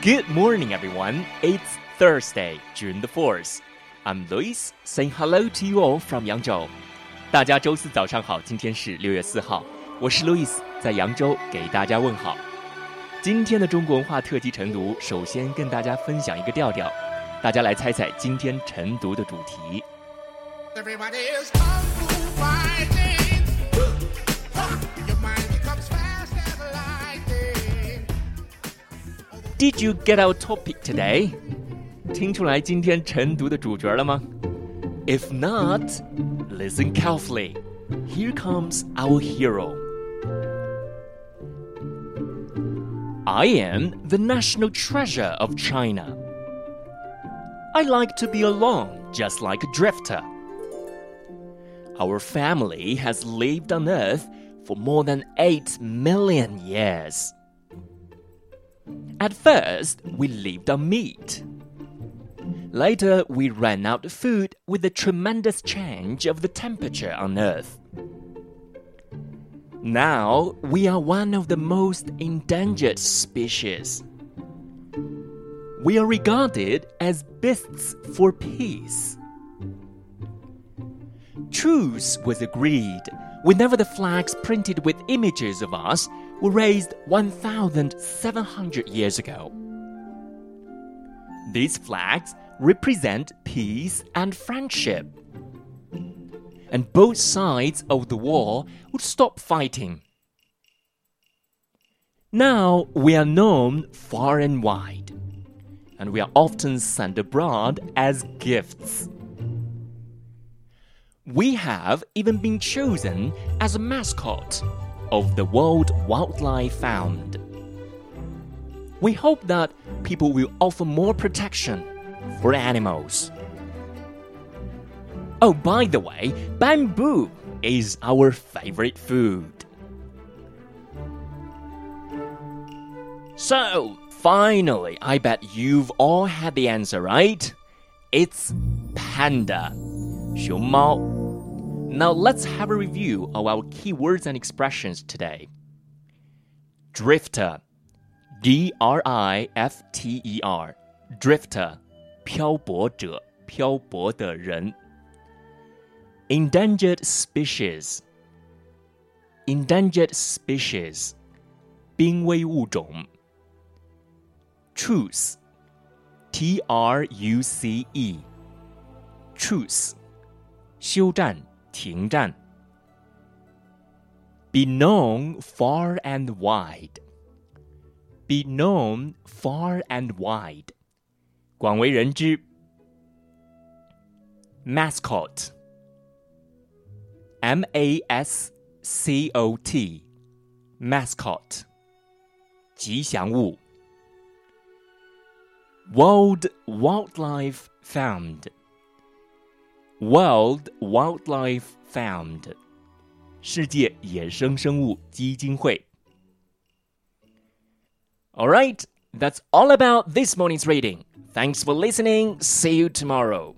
Good morning, everyone. It's Thursday, June the 4th. I'm Luis saying hello to you all from 扬州。大家周四早上好，今天是六月四号，我是 Louis，在扬州给大家问好。今天的中国文化特辑晨读，首先跟大家分享一个调调，大家来猜猜今天晨读的主题。Did you get our topic today？听出来今天晨读的主角了吗？If not, listen carefully. Here comes our hero. I am the national treasure of China. I like to be alone, just like a drifter. Our family has lived on Earth for more than 8 million years. At first, we lived on meat. Later, we ran out of food with the tremendous change of the temperature on Earth. Now, we are one of the most endangered species. We are regarded as beasts for peace. Truce was agreed whenever the flags printed with images of us were raised 1,700 years ago. These flags represent peace and friendship. And both sides of the war would stop fighting. Now we are known far and wide, and we are often sent abroad as gifts. We have even been chosen as a mascot of the World Wildlife Fund. We hope that people will offer more protection for animals. Oh, by the way, bamboo is our favorite food. So, finally, I bet you've all had the answer, right? It's panda. 熊猫. Now let's have a review of our keywords and expressions today. Drifter, D R I F T E R, drifter, 漂泊者，漂泊的人。Endangered species, endangered species, 濒危物种。Truce, T R U C E, truce, 休战。停战。Be known far and wide. Be known far and wide. 广为人知。Mascot. M A S C O T. Mascot. 吉祥物。World Wildlife Fund. World Wildlife Fund 世界野生生物基金会。All right, that's all about this morning's reading. Thanks for listening. See you tomorrow.